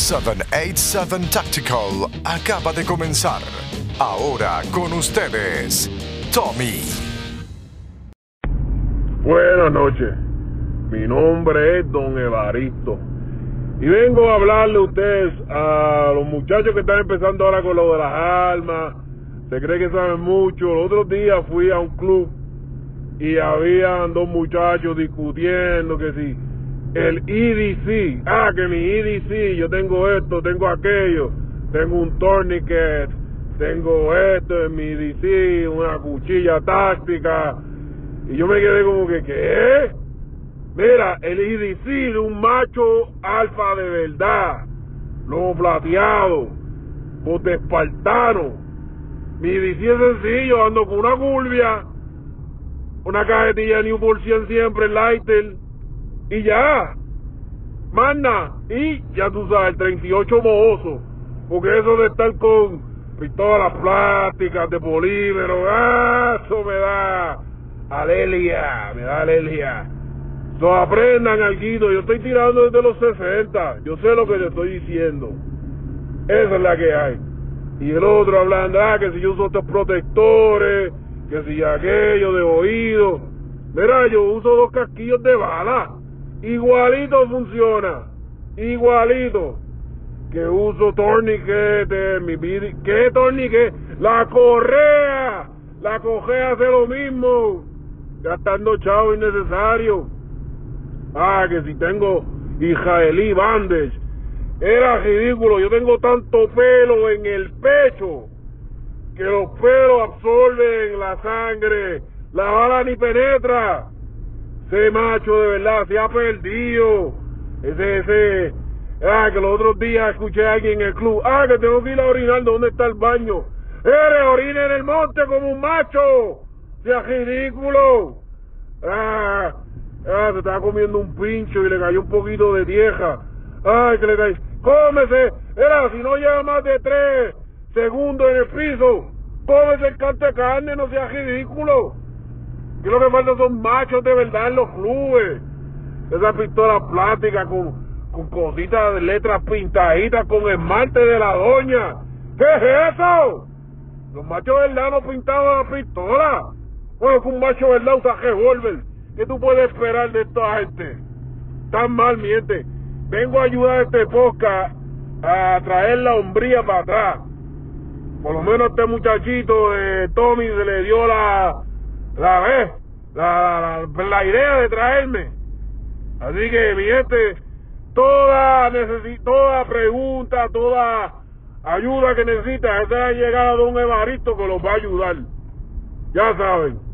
787 Tactical acaba de comenzar. Ahora con ustedes, Tommy. Buenas noches. Mi nombre es Don Evaristo. Y vengo a hablarle a ustedes, a los muchachos que están empezando ahora con lo de las armas. Se cree que saben mucho. El otro día fui a un club y habían dos muchachos discutiendo que si el EDC, ah, que mi EDC, yo tengo esto, tengo aquello, tengo un tourniquet, tengo esto en mi EDC, una cuchilla táctica, y yo me quedé como que, ¿qué? Mira, el EDC de un macho alfa de verdad, lobo plateado, bote espartano, mi EDC es sencillo, ando con una gurbia, una cajetilla Newport 100 siempre, Lighter, y ya, manda, y ya tú sabes, el 38 mohoso, porque eso de estar con pistolas plásticas de polímero, ¡ah! eso me da alergia, me da alergia. No aprendan algo, yo estoy tirando desde los 60, yo sé lo que te estoy diciendo. Esa es la que hay. Y el otro hablando, ah, que si yo uso estos protectores, que si aquello de oído. Mira, yo uso dos casquillos de bala. Igualito funciona. Igualito. Que uso torniquete, mi vida. ¿Qué torniquete? La correa. La correa hace lo mismo. Gastando chavo innecesario. Ah, que si tengo Israelí bandage. Era ridículo. Yo tengo tanto pelo en el pecho que los pelos absorben la sangre, la bala ni penetra. Ese macho de verdad se ha perdido. Ese, ese, ah, que los otros días escuché a alguien en el club, ah, que tengo que ir a orinar, ¿dónde está el baño? ¡Eres orina en el monte como un macho! ¡Sea ridículo! Ah, ah, se estaba comiendo un pincho y le cayó un poquito de tierra. Ay, que le cayó. ¡Cómese! Era, si no lleva más de tres segundo en el piso. Cómese el canto de carne, no sea ridículo. Que lo que falta son machos de verdad en los clubes. Esa pistola plástica con, con cositas de letras pintaditas con esmalte de la doña. ¿Qué es eso? Los machos de verdad no pintaban la pistola. Bueno, que un macho de verdad usa revólver. ¿Qué tú puedes esperar de esta gente? Tan mal, miente. Vengo a ayudar a este podcast a traer la hombría para atrás por lo menos este muchachito de Tommy se le dio la la vez la, la, la, idea de traerme. Así que mi toda toda pregunta toda ayuda que necesita esa llegada de un Evaristo que los va a ayudar. Ya saben